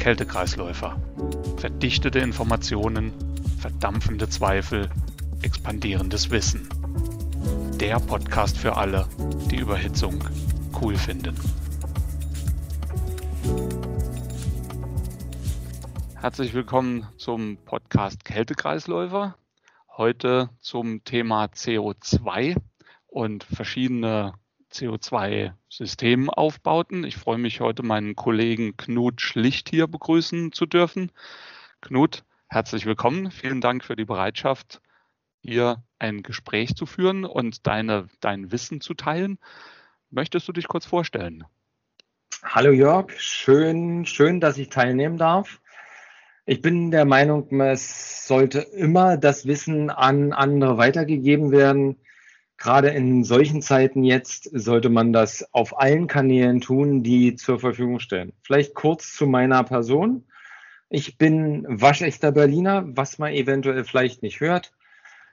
Kältekreisläufer. Verdichtete Informationen, verdampfende Zweifel, expandierendes Wissen. Der Podcast für alle, die Überhitzung cool finden. Herzlich willkommen zum Podcast Kältekreisläufer. Heute zum Thema CO2 und verschiedene CO2-Systemaufbauten. Ich freue mich heute meinen Kollegen Knut Schlicht hier begrüßen zu dürfen. Knut, herzlich willkommen. Vielen Dank für die Bereitschaft, hier ein Gespräch zu führen und deine, dein Wissen zu teilen. Möchtest du dich kurz vorstellen? Hallo Jörg, schön, schön, dass ich teilnehmen darf. Ich bin der Meinung, es sollte immer das Wissen an andere weitergegeben werden gerade in solchen Zeiten jetzt sollte man das auf allen Kanälen tun, die zur Verfügung stellen. Vielleicht kurz zu meiner Person. Ich bin waschechter Berliner, was man eventuell vielleicht nicht hört.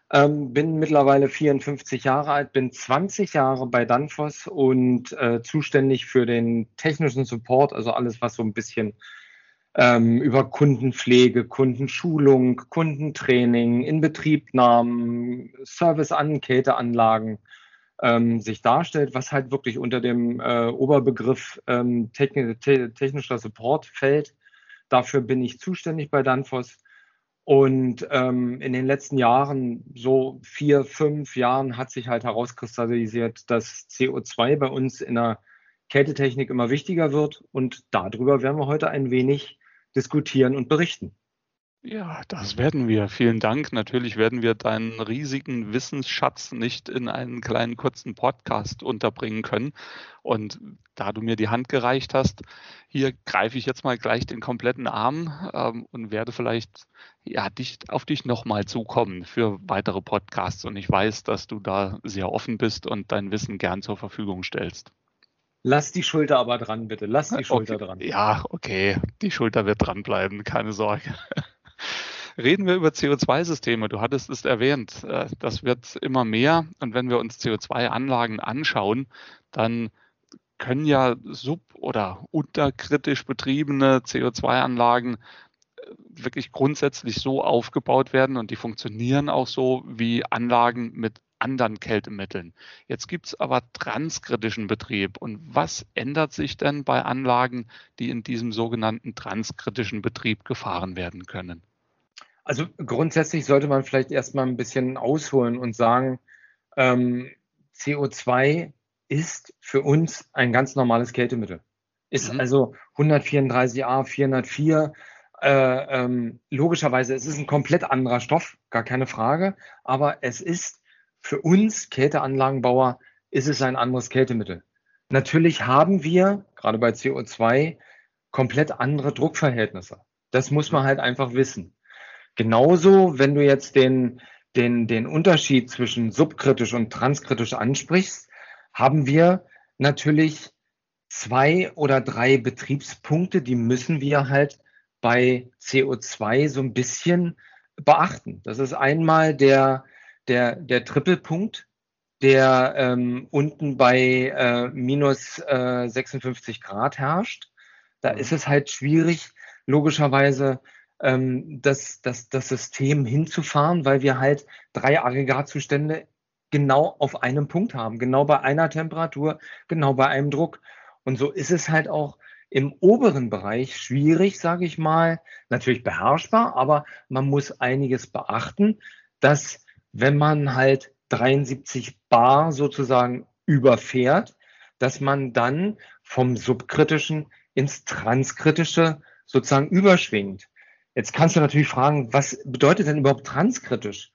Ähm, bin mittlerweile 54 Jahre alt, bin 20 Jahre bei Danfoss und äh, zuständig für den technischen Support, also alles, was so ein bisschen ähm, über Kundenpflege, Kundenschulung, Kundentraining, Inbetriebnahmen, Service an Kälteanlagen ähm, sich darstellt, was halt wirklich unter dem äh, Oberbegriff ähm, techn te technischer Support fällt. Dafür bin ich zuständig bei Danfoss. Und ähm, in den letzten Jahren, so vier, fünf Jahren, hat sich halt herauskristallisiert, dass CO2 bei uns in der Kältetechnik immer wichtiger wird. Und darüber werden wir heute ein wenig diskutieren und berichten. Ja, das werden wir. Vielen Dank. Natürlich werden wir deinen riesigen Wissensschatz nicht in einen kleinen kurzen Podcast unterbringen können. Und da du mir die Hand gereicht hast, hier greife ich jetzt mal gleich den kompletten Arm ähm, und werde vielleicht ja, dich, auf dich nochmal zukommen für weitere Podcasts. Und ich weiß, dass du da sehr offen bist und dein Wissen gern zur Verfügung stellst. Lass die Schulter aber dran, bitte. Lass die Schulter okay. dran. Ja, okay. Die Schulter wird dranbleiben, keine Sorge. Reden wir über CO2-Systeme. Du hattest es erwähnt. Äh, das wird immer mehr. Und wenn wir uns CO2-Anlagen anschauen, dann können ja sub- oder unterkritisch betriebene CO2-Anlagen äh, wirklich grundsätzlich so aufgebaut werden und die funktionieren auch so wie Anlagen mit anderen Kältemitteln. Jetzt gibt es aber transkritischen Betrieb. Und was ändert sich denn bei Anlagen, die in diesem sogenannten transkritischen Betrieb gefahren werden können? Also grundsätzlich sollte man vielleicht erstmal ein bisschen ausholen und sagen, ähm, CO2 ist für uns ein ganz normales Kältemittel. Ist mhm. also 134a, 404. Äh, ähm, logischerweise, es ist ein komplett anderer Stoff, gar keine Frage, aber es ist für uns Kälteanlagenbauer ist es ein anderes Kältemittel. Natürlich haben wir, gerade bei CO2, komplett andere Druckverhältnisse. Das muss man halt einfach wissen. Genauso, wenn du jetzt den, den, den Unterschied zwischen subkritisch und transkritisch ansprichst, haben wir natürlich zwei oder drei Betriebspunkte, die müssen wir halt bei CO2 so ein bisschen beachten. Das ist einmal der, der, der Trippelpunkt, der ähm, unten bei äh, minus äh, 56 Grad herrscht. Da mhm. ist es halt schwierig, logischerweise ähm, das, das, das System hinzufahren, weil wir halt drei Aggregatzustände genau auf einem Punkt haben, genau bei einer Temperatur, genau bei einem Druck. Und so ist es halt auch im oberen Bereich schwierig, sage ich mal, natürlich beherrschbar, aber man muss einiges beachten, dass wenn man halt 73 Bar sozusagen überfährt, dass man dann vom subkritischen ins transkritische sozusagen überschwingt. Jetzt kannst du natürlich fragen, was bedeutet denn überhaupt transkritisch?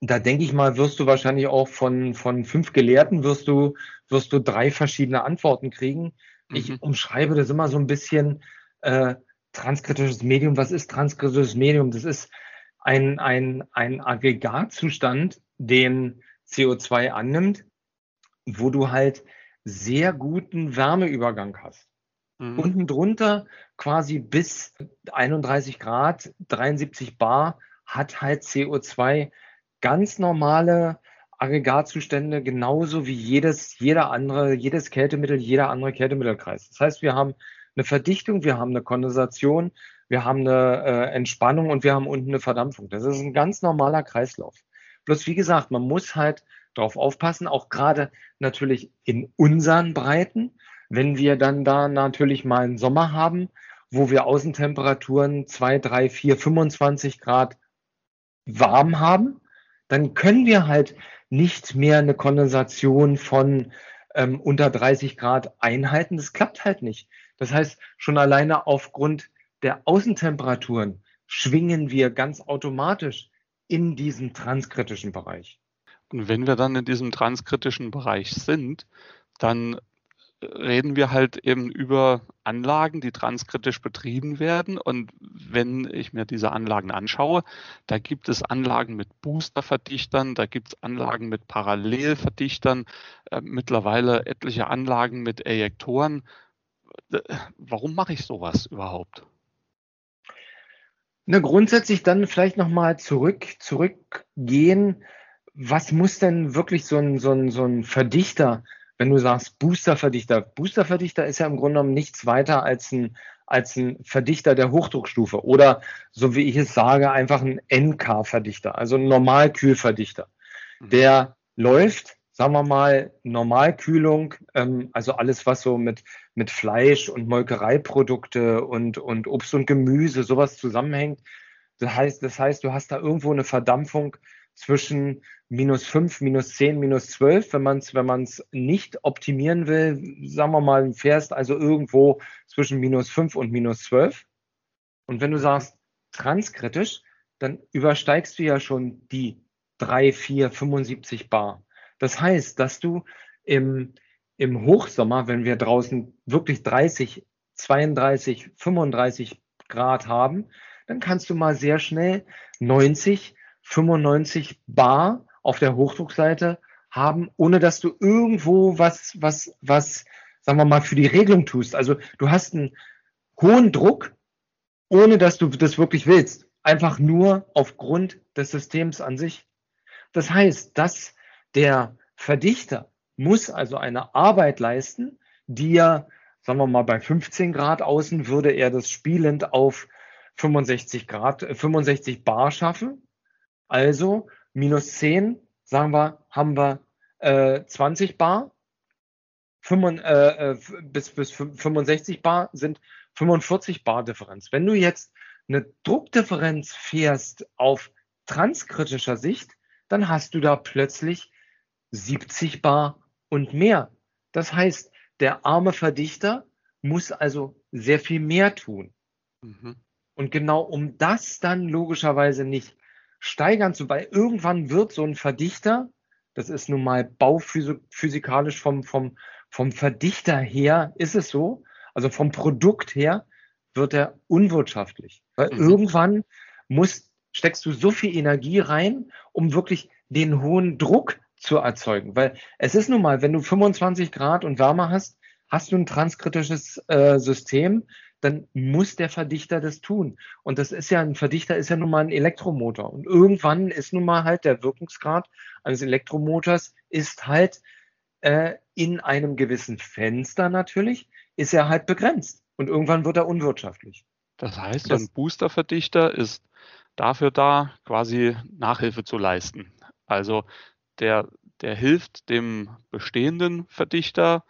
Da denke ich mal, wirst du wahrscheinlich auch von, von fünf Gelehrten wirst du, wirst du drei verschiedene Antworten kriegen. Mhm. Ich umschreibe das immer so ein bisschen äh, transkritisches Medium. Was ist transkritisches Medium? Das ist ein, ein, ein Aggregatzustand, den CO2 annimmt, wo du halt sehr guten Wärmeübergang hast. Mhm. Unten drunter quasi bis 31 Grad, 73 Bar hat halt CO2 ganz normale Aggregatzustände, genauso wie jedes, jeder andere, jedes Kältemittel, jeder andere Kältemittelkreis. Das heißt, wir haben eine Verdichtung, wir haben eine Kondensation, wir haben eine äh, Entspannung und wir haben unten eine Verdampfung. Das ist ein ganz normaler Kreislauf. Bloß wie gesagt, man muss halt darauf aufpassen, auch gerade natürlich in unseren Breiten, wenn wir dann da natürlich mal einen Sommer haben, wo wir Außentemperaturen 2, 3, 4, 25 Grad warm haben, dann können wir halt nicht mehr eine Kondensation von ähm, unter 30 Grad einhalten. Das klappt halt nicht. Das heißt, schon alleine aufgrund der Außentemperaturen schwingen wir ganz automatisch in diesem transkritischen Bereich. Und wenn wir dann in diesem transkritischen Bereich sind, dann reden wir halt eben über Anlagen, die transkritisch betrieben werden. Und wenn ich mir diese Anlagen anschaue, da gibt es Anlagen mit Boosterverdichtern, da gibt es Anlagen mit Parallelverdichtern, äh, mittlerweile etliche Anlagen mit Ejektoren. Äh, warum mache ich sowas überhaupt? Na, grundsätzlich dann vielleicht nochmal zurück, zurückgehen. Was muss denn wirklich so ein, so ein, so ein Verdichter wenn du sagst Boosterverdichter, Boosterverdichter ist ja im Grunde genommen nichts weiter als ein, als ein Verdichter der Hochdruckstufe oder so wie ich es sage, einfach ein NK-Verdichter, also ein Normalkühlverdichter. Mhm. Der läuft, sagen wir mal, Normalkühlung, ähm, also alles, was so mit, mit Fleisch und Molkereiprodukte und, und Obst und Gemüse, sowas zusammenhängt. Das heißt, das heißt, du hast da irgendwo eine Verdampfung zwischen minus 5, minus 10, minus 12, wenn man es wenn man's nicht optimieren will, sagen wir mal, fährst also irgendwo zwischen minus 5 und minus 12. Und wenn du sagst transkritisch, dann übersteigst du ja schon die 3, 4, 75 Bar. Das heißt, dass du im, im Hochsommer, wenn wir draußen wirklich 30, 32, 35 Grad haben, dann kannst du mal sehr schnell 90, 95 Bar auf der Hochdruckseite haben, ohne dass du irgendwo was, was, was, sagen wir mal, für die Regelung tust. Also du hast einen hohen Druck, ohne dass du das wirklich willst. Einfach nur aufgrund des Systems an sich. Das heißt, dass der Verdichter muss also eine Arbeit leisten, die er, sagen wir mal, bei 15 Grad außen würde er das spielend auf 65 Grad, 65 Bar schaffen. Also minus 10, sagen wir, haben wir äh, 20 Bar. 5, äh, äh bis, bis 65 Bar sind 45 Bar Differenz. Wenn du jetzt eine Druckdifferenz fährst auf transkritischer Sicht, dann hast du da plötzlich 70 Bar und mehr. Das heißt, der arme Verdichter muss also sehr viel mehr tun. Mhm. Und genau um das dann logischerweise nicht steigern zu, weil irgendwann wird so ein Verdichter, das ist nun mal bauphysikalisch vom, vom, vom Verdichter her, ist es so, also vom Produkt her, wird er unwirtschaftlich. Weil mhm. irgendwann muss, steckst du so viel Energie rein, um wirklich den hohen Druck zu erzeugen. Weil es ist nun mal, wenn du 25 Grad und wärmer hast, hast du ein transkritisches äh, System, dann muss der Verdichter das tun. Und das ist ja, ein Verdichter ist ja nun mal ein Elektromotor. Und irgendwann ist nun mal halt der Wirkungsgrad eines Elektromotors ist halt äh, in einem gewissen Fenster natürlich, ist er halt begrenzt. Und irgendwann wird er unwirtschaftlich. Das heißt, das, ein Boosterverdichter ist dafür da, quasi Nachhilfe zu leisten. Also der, der hilft dem bestehenden Verdichter,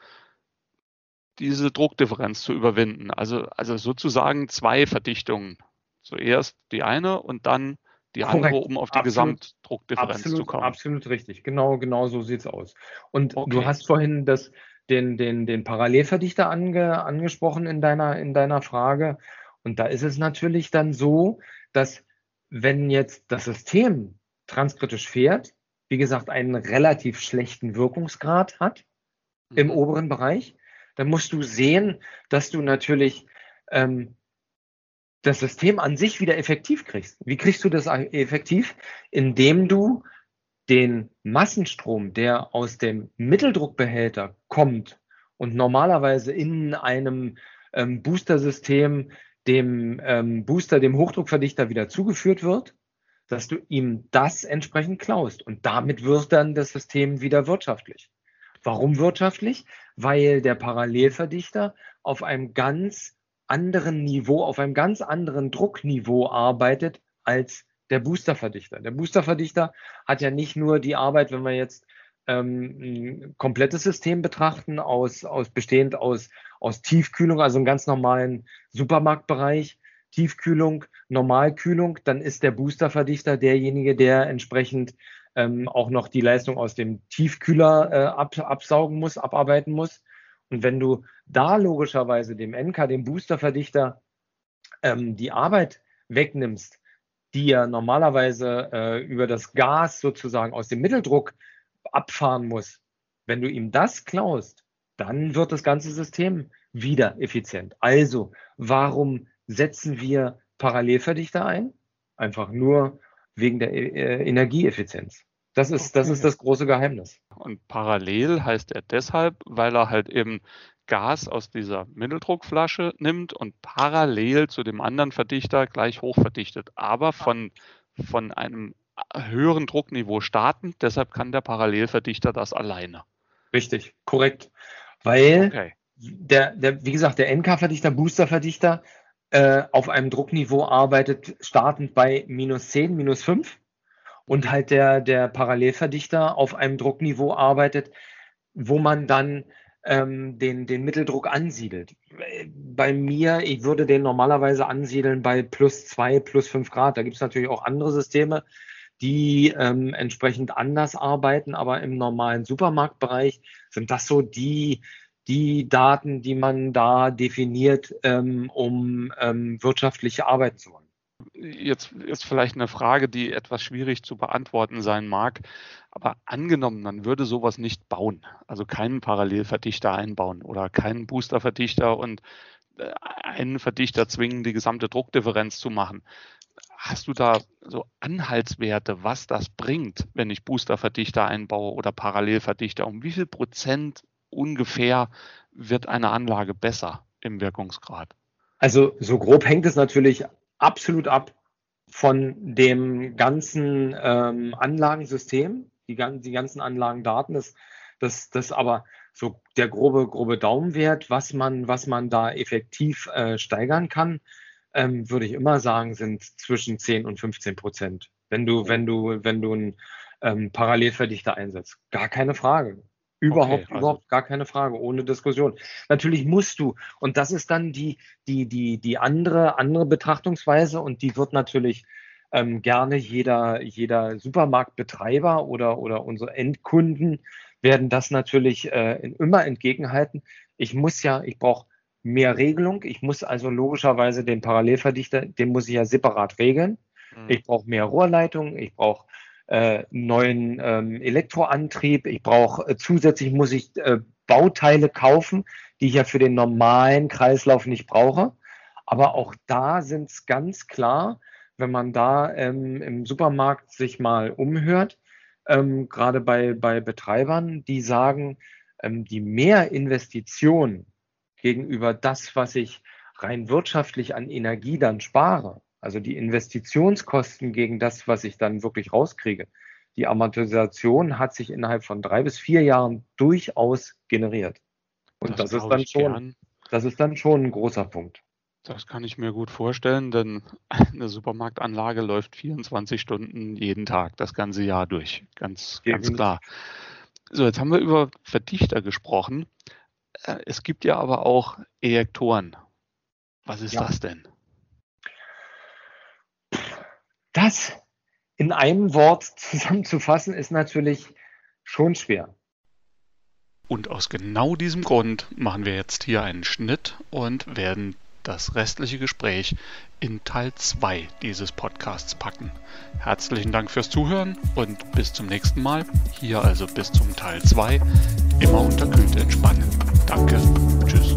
diese Druckdifferenz zu überwinden. Also, also sozusagen zwei Verdichtungen. Zuerst die eine und dann die Korrekt. andere, um auf die absolut, Gesamtdruckdifferenz absolut, zu kommen. Absolut richtig. Genau, genau so sieht es aus. Und okay. du hast vorhin das, den, den, den Parallelverdichter ange, angesprochen in deiner, in deiner Frage. Und da ist es natürlich dann so, dass wenn jetzt das System transkritisch fährt, wie gesagt, einen relativ schlechten Wirkungsgrad hat mhm. im oberen Bereich, dann musst du sehen, dass du natürlich ähm, das System an sich wieder effektiv kriegst. Wie kriegst du das effektiv? Indem du den Massenstrom, der aus dem Mitteldruckbehälter kommt und normalerweise in einem ähm, Booster-System dem ähm, Booster, dem Hochdruckverdichter wieder zugeführt wird, dass du ihm das entsprechend klaust. Und damit wird dann das System wieder wirtschaftlich. Warum wirtschaftlich? Weil der Parallelverdichter auf einem ganz anderen Niveau, auf einem ganz anderen Druckniveau arbeitet als der Boosterverdichter. Der Boosterverdichter hat ja nicht nur die Arbeit, wenn wir jetzt ähm, ein komplettes System betrachten, aus, aus bestehend aus, aus Tiefkühlung, also einem ganz normalen Supermarktbereich, Tiefkühlung, Normalkühlung, dann ist der Boosterverdichter derjenige, der entsprechend ähm, auch noch die Leistung aus dem Tiefkühler äh, ab, absaugen muss, abarbeiten muss. Und wenn du da logischerweise dem NK, dem Boosterverdichter, ähm, die Arbeit wegnimmst, die er normalerweise äh, über das Gas sozusagen aus dem Mitteldruck abfahren muss, wenn du ihm das klaust, dann wird das ganze System wieder effizient. Also, warum setzen wir Parallelverdichter ein? Einfach nur wegen der äh, Energieeffizienz. Das ist, das ist das große Geheimnis. Und parallel heißt er deshalb, weil er halt eben Gas aus dieser Mitteldruckflasche nimmt und parallel zu dem anderen Verdichter gleich hochverdichtet, aber von, von einem höheren Druckniveau starten. Deshalb kann der Parallelverdichter das alleine. Richtig, korrekt. Weil okay. der, der, wie gesagt, der NK-Verdichter, Booster-Verdichter äh, auf einem Druckniveau arbeitet, startend bei minus 10, minus 5 und halt der, der Parallelverdichter auf einem Druckniveau arbeitet, wo man dann ähm, den, den Mitteldruck ansiedelt. Bei mir, ich würde den normalerweise ansiedeln bei plus 2, plus 5 Grad. Da gibt es natürlich auch andere Systeme, die ähm, entsprechend anders arbeiten, aber im normalen Supermarktbereich sind das so die, die Daten, die man da definiert, ähm, um ähm, wirtschaftliche Arbeit zu machen. Jetzt ist vielleicht eine Frage, die etwas schwierig zu beantworten sein mag, aber angenommen, man würde sowas nicht bauen, also keinen Parallelverdichter einbauen oder keinen Boosterverdichter und äh, einen Verdichter zwingen, die gesamte Druckdifferenz zu machen. Hast du da so Anhaltswerte, was das bringt, wenn ich Boosterverdichter einbaue oder Parallelverdichter? Um wie viel Prozent ungefähr wird eine Anlage besser im Wirkungsgrad? Also so grob hängt es natürlich absolut ab von dem ganzen ähm, Anlagensystem, die, die ganzen Anlagendaten. Das, das, das aber so der grobe, grobe Daumenwert, was man, was man da effektiv äh, steigern kann ähm, würde ich immer sagen, sind zwischen 10 und 15 Prozent. Wenn du, wenn du, wenn du einen ähm, Parallelverdichter einsetzt. Gar keine Frage. Überhaupt, okay, also. überhaupt gar keine Frage, ohne Diskussion. Natürlich musst du, und das ist dann die, die, die, die andere, andere Betrachtungsweise und die wird natürlich ähm, gerne jeder, jeder Supermarktbetreiber oder, oder unsere Endkunden werden das natürlich äh, immer entgegenhalten. Ich muss ja, ich brauche mehr Regelung. Ich muss also logischerweise den Parallelverdichter, den muss ich ja separat regeln. Mhm. Ich brauche mehr Rohrleitung, ich brauche äh, neuen ähm, Elektroantrieb, ich brauche äh, zusätzlich muss ich äh, Bauteile kaufen, die ich ja für den normalen Kreislauf nicht brauche. Aber auch da sind es ganz klar, wenn man da ähm, im Supermarkt sich mal umhört, ähm, gerade bei, bei Betreibern, die sagen, ähm, die Mehrinvestition gegenüber das, was ich rein wirtschaftlich an Energie dann spare, also die Investitionskosten gegen das, was ich dann wirklich rauskriege, die Amortisation hat sich innerhalb von drei bis vier Jahren durchaus generiert. Und das, das ist dann schon, gern. das ist dann schon ein großer Punkt. Das kann ich mir gut vorstellen, denn eine Supermarktanlage läuft 24 Stunden jeden Tag, das ganze Jahr durch. Ganz, ganz klar. So, jetzt haben wir über Verdichter gesprochen. Äh, es gibt ja aber auch Ejektoren. Was ist ja. das denn? Das in einem Wort zusammenzufassen, ist natürlich schon schwer. Und aus genau diesem Grund machen wir jetzt hier einen Schnitt und werden das restliche Gespräch in Teil 2 dieses Podcasts packen. Herzlichen Dank fürs Zuhören und bis zum nächsten Mal. Hier also bis zum Teil 2. Immer unterkühlt entspannen. Danke. Tschüss.